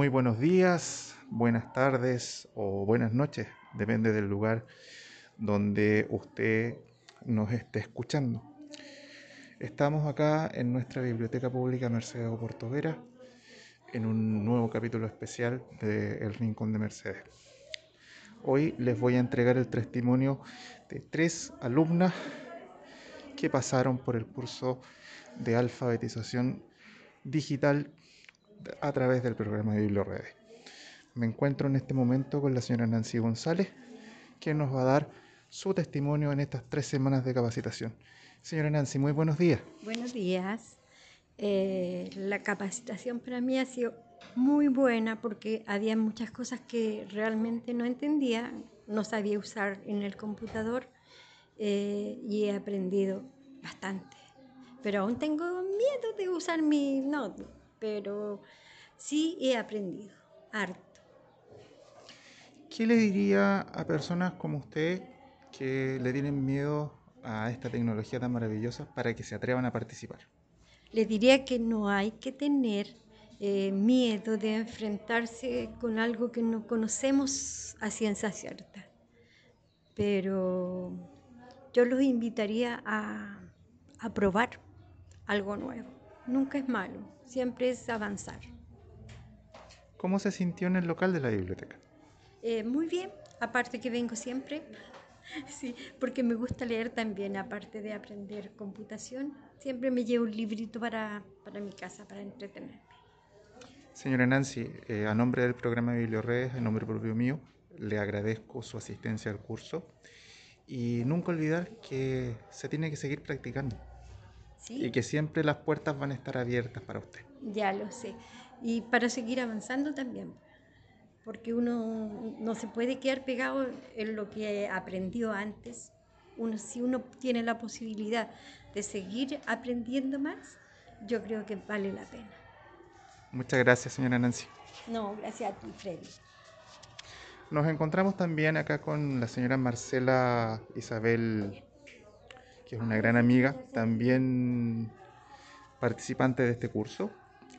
Muy buenos días, buenas tardes o buenas noches, depende del lugar donde usted nos esté escuchando. Estamos acá en nuestra Biblioteca Pública Mercedes Portovera en un nuevo capítulo especial de El Rincón de Mercedes. Hoy les voy a entregar el testimonio de tres alumnas que pasaron por el curso de alfabetización digital a través del programa de BiblioRedes. Me encuentro en este momento con la señora Nancy González, que nos va a dar su testimonio en estas tres semanas de capacitación. Señora Nancy, muy buenos días. Buenos días. Eh, la capacitación para mí ha sido muy buena porque había muchas cosas que realmente no entendía, no sabía usar en el computador eh, y he aprendido bastante. Pero aún tengo miedo de usar mi notebook pero sí he aprendido harto. ¿Qué le diría a personas como usted que le tienen miedo a esta tecnología tan maravillosa para que se atrevan a participar? Le diría que no hay que tener eh, miedo de enfrentarse con algo que no conocemos a ciencia cierta, pero yo los invitaría a, a probar algo nuevo. Nunca es malo siempre es avanzar. ¿Cómo se sintió en el local de la biblioteca? Eh, muy bien, aparte que vengo siempre, sí, porque me gusta leer también, aparte de aprender computación, siempre me llevo un librito para, para mi casa, para entretenerme. Señora Nancy, eh, a nombre del programa de BiblioRedes, en nombre propio mío, le agradezco su asistencia al curso y nunca olvidar que se tiene que seguir practicando. Y que siempre las puertas van a estar abiertas para usted. Ya lo sé. Y para seguir avanzando también. Porque uno no se puede quedar pegado en lo que aprendió antes. Uno, si uno tiene la posibilidad de seguir aprendiendo más, yo creo que vale la pena. Muchas gracias, señora Nancy. No, gracias a ti, Freddy. Nos encontramos también acá con la señora Marcela Isabel que es una gran amiga, también participante de este curso,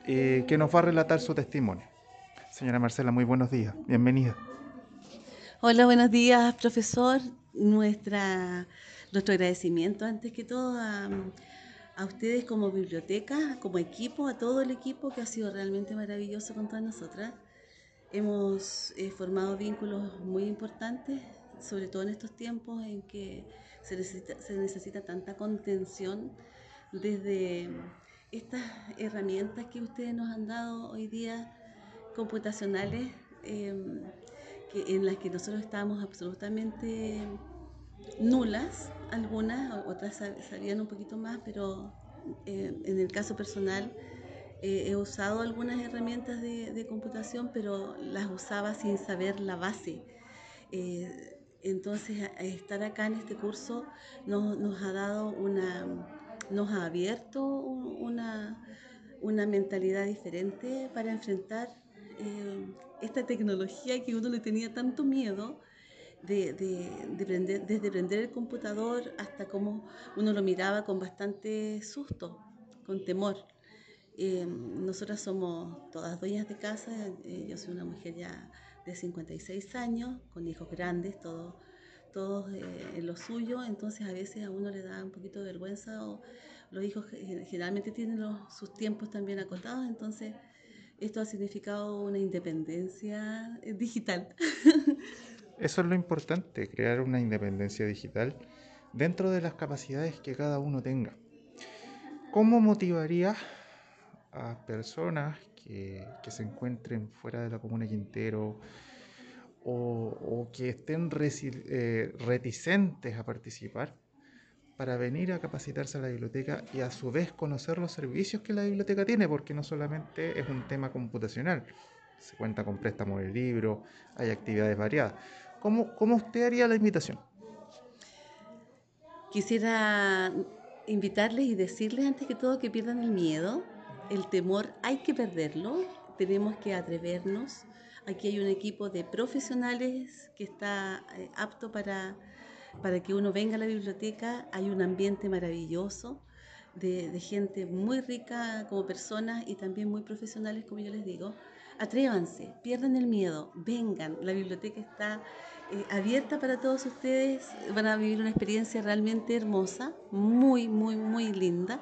eh, que nos va a relatar su testimonio. Señora Marcela, muy buenos días, bienvenida. Hola, buenos días, profesor. Nuestra, nuestro agradecimiento antes que todo a, ustedes como biblioteca, como equipo, a todo el equipo que ha sido realmente maravilloso con todas nosotras. Hemos eh, formado vínculos muy importantes, sobre todo en estos tiempos en que se necesita, se necesita tanta contención desde estas herramientas que ustedes nos han dado hoy día computacionales em, en las que nosotros estamos absolutamente nulas, algunas, otras sabían un poquito más, pero eh, en el caso personal eh, he usado algunas herramientas de, de, computación, pero las usaba sin saber la base. Eh, entonces, estar acá en este curso nos, ha dado una, nos ha abierto una, mentalidad diferente para enfrentar eh, esta tecnología que uno le tenía tanto miedo. De, desde prender el computador hasta cómo uno lo miraba con bastante susto, con temor. Eh, nosotras somos todas dueñas de casa, eh, yo soy una mujer ya de 56 años, con hijos grandes, todos, eh, en lo suyo, entonces a veces a uno le da un poquito de vergüenza o los hijos generalmente tienen sus tiempos también acotados, entonces esto ha significado una independencia eh, digital. Eso es lo importante, crear una independencia digital dentro de las capacidades que cada uno tenga. ¿Cómo motivaría a personas que, que se encuentren fuera de la comuna Quintero o, que estén eh, reticentes a participar para venir a capacitarse a la biblioteca y a su vez conocer los servicios que la biblioteca tiene, porque no solamente es un tema computacional, se cuenta con préstamos de libro, hay actividades variadas. ¿Cómo, ¿Cómo usted haría la invitación? Quisiera invitarles y decirles antes que todo que pierdan el miedo, el temor hay que perderlo, tenemos que atrevernos. Aquí hay un equipo de profesionales que está eh, apto para, para que uno venga a la biblioteca. Hay un ambiente maravilloso de, gente muy rica como personas y también muy profesionales, como yo les digo. atrévanse, pierdan el miedo, vengan, la biblioteca está eh, abierta para todos ustedes, van a vivir una experiencia realmente hermosa, muy, muy, muy linda,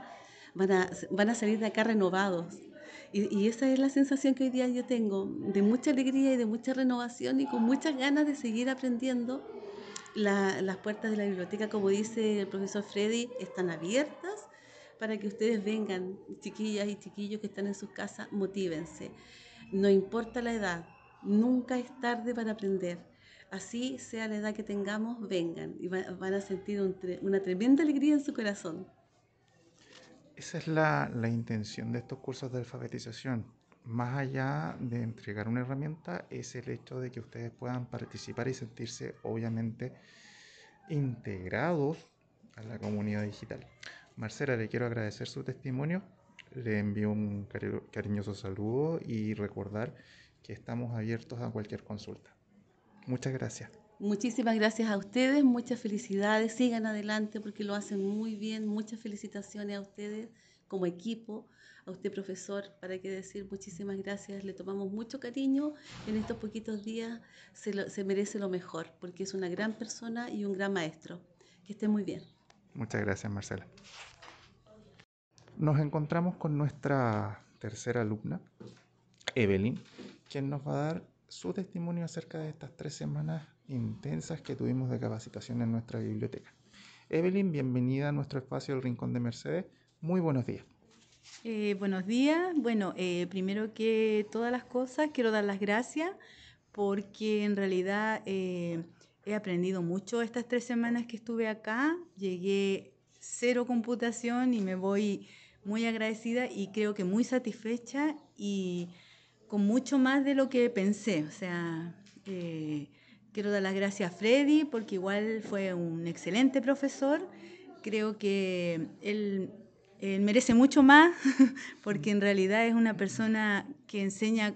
van a, van a salir de acá renovados. Y, y, esa es la sensación que hoy día yo tengo, de mucha alegría y de mucha renovación y con muchas ganas de seguir aprendiendo. La, las puertas de la biblioteca, como dice el profesor Freddy, están abiertas para que ustedes vengan, chiquillas y chiquillos que están en sus casas, motívense. No importa la edad, nunca es tarde para aprender. Así sea la edad que tengamos, vengan y van a sentir un, una tremenda alegría en su corazón. Esa es la, la, intención de estos cursos de alfabetización. Más allá de entregar una herramienta, es el hecho de que ustedes puedan participar y sentirse obviamente integrados a la comunidad digital. Marcela, le quiero agradecer su testimonio, le envío un cari cariñoso saludo y recordar que estamos abiertos a cualquier consulta. Muchas gracias. Muchísimas gracias a ustedes, muchas felicidades, sigan adelante porque lo hacen muy bien, muchas felicitaciones a ustedes como equipo, a usted profesor, para qué decir muchísimas gracias, le tomamos mucho cariño en estos poquitos días, se, merece lo mejor porque es una gran persona y un gran maestro. Que esté muy bien. Muchas gracias Marcela. Nos encontramos con nuestra tercera alumna, Evelyn, quien nos va a dar su testimonio acerca de estas tres semanas intensas que tuvimos de capacitación en nuestra biblioteca. Evelyn, bienvenida a nuestro espacio El Rincón de Mercedes. Muy buenos días. Eh, buenos días. Bueno, eh, primero que todas las cosas, quiero dar las gracias porque en realidad eh, he aprendido mucho estas tres semanas que estuve acá. Llegué cero computación y me voy muy agradecida y creo que muy satisfecha y con mucho más de lo que pensé. O sea, eh, quiero dar las gracias a Freddy porque igual fue un excelente profesor. Creo que él, merece mucho más porque en realidad es una persona que enseña,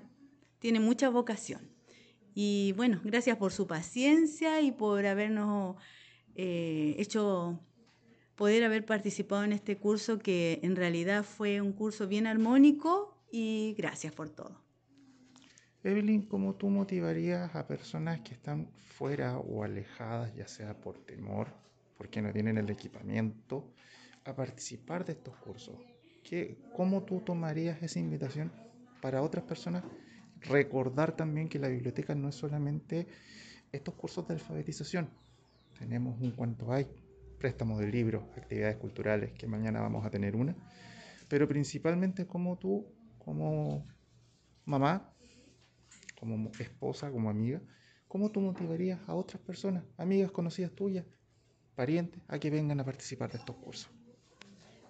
tiene mucha vocación. Y bueno, gracias por su paciencia y por habernos eh, hecho poder haber participado en este curso que en realidad fue un curso bien armónico y gracias por todo. Evelyn, ¿cómo tú motivarías a personas que están fuera o alejadas, ya sea por temor, porque no tienen el equipamiento, a participar de estos cursos? ¿Qué, ¿Cómo tú tomarías esa invitación para otras personas? Recordar también que la biblioteca no es solamente estos cursos de alfabetización. Tenemos un cuanto hay, préstamos de libros, actividades culturales, que mañana vamos a tener una, pero principalmente como tú, como mamá, como esposa, como amiga, ¿cómo tú motivarías a otras personas, amigas conocidas tuyas, parientes, a que vengan a participar de estos cursos?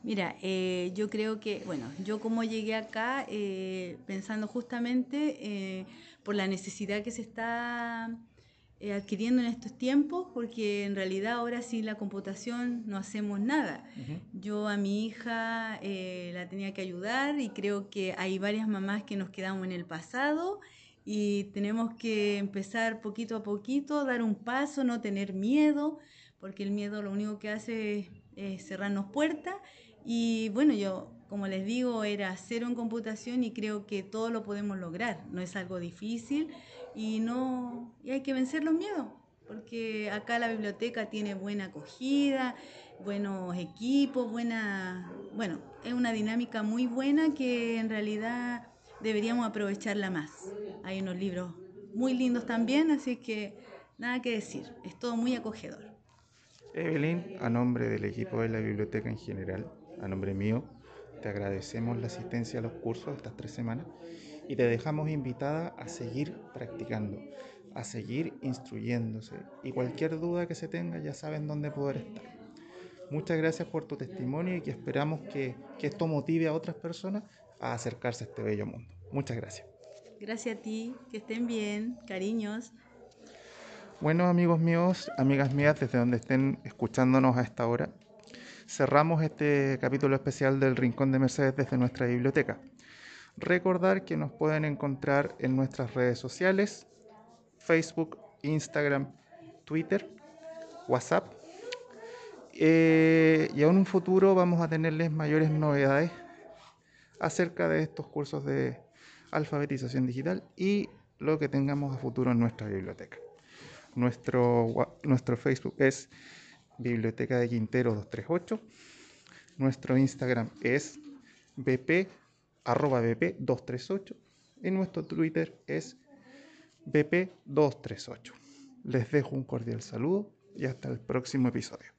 Mira, eh, yo creo que, bueno, yo como llegué acá eh, pensando justamente eh, por la necesidad que se está eh, adquiriendo en estos tiempos, porque en realidad ahora sin la computación no hacemos nada. Uh -huh. Yo a mi hija eh, la tenía que ayudar y creo que hay varias mamás que nos quedamos en el pasado y tenemos que empezar poquito a poquito, dar un paso, no tener miedo, porque el miedo lo único que hace es, cerrarnos puertas. Y bueno, yo, como les digo, era cero en computación y creo que todo lo podemos lograr. No es algo difícil y no y hay que vencer los miedos, porque acá la biblioteca tiene buena acogida, buenos equipos, buena, bueno, es una dinámica muy buena que en realidad deberíamos aprovecharla más. Hay unos libros muy lindos también, así que nada que decir, es todo muy acogedor. Evelyn, a nombre del equipo de la biblioteca en general, a nombre mío, te agradecemos la asistencia a los cursos de estas tres semanas y te dejamos invitada a seguir practicando, a seguir instruyéndose y cualquier duda que se tenga ya saben dónde poder estar. Muchas gracias por tu testimonio y que esperamos que, que esto motive a otras personas a acercarse a este bello mundo. Muchas gracias. Gracias a ti, que estén bien, cariños. Bueno, amigos míos, amigas mías, desde donde estén escuchándonos a esta hora, cerramos este capítulo especial del Rincón de Mercedes desde nuestra biblioteca. Recordar que nos pueden encontrar en nuestras redes sociales, Facebook, Instagram, Twitter, WhatsApp. Eh, y aún en un futuro vamos a tenerles mayores novedades acerca de estos cursos de alfabetización digital y lo que tengamos a futuro en nuestra biblioteca. Nuestro, nuestro Facebook es Biblioteca de Quintero 238. Nuestro Instagram es bp, arroba bp 238 y nuestro Twitter es bp 238. Les dejo un cordial saludo y hasta el próximo episodio.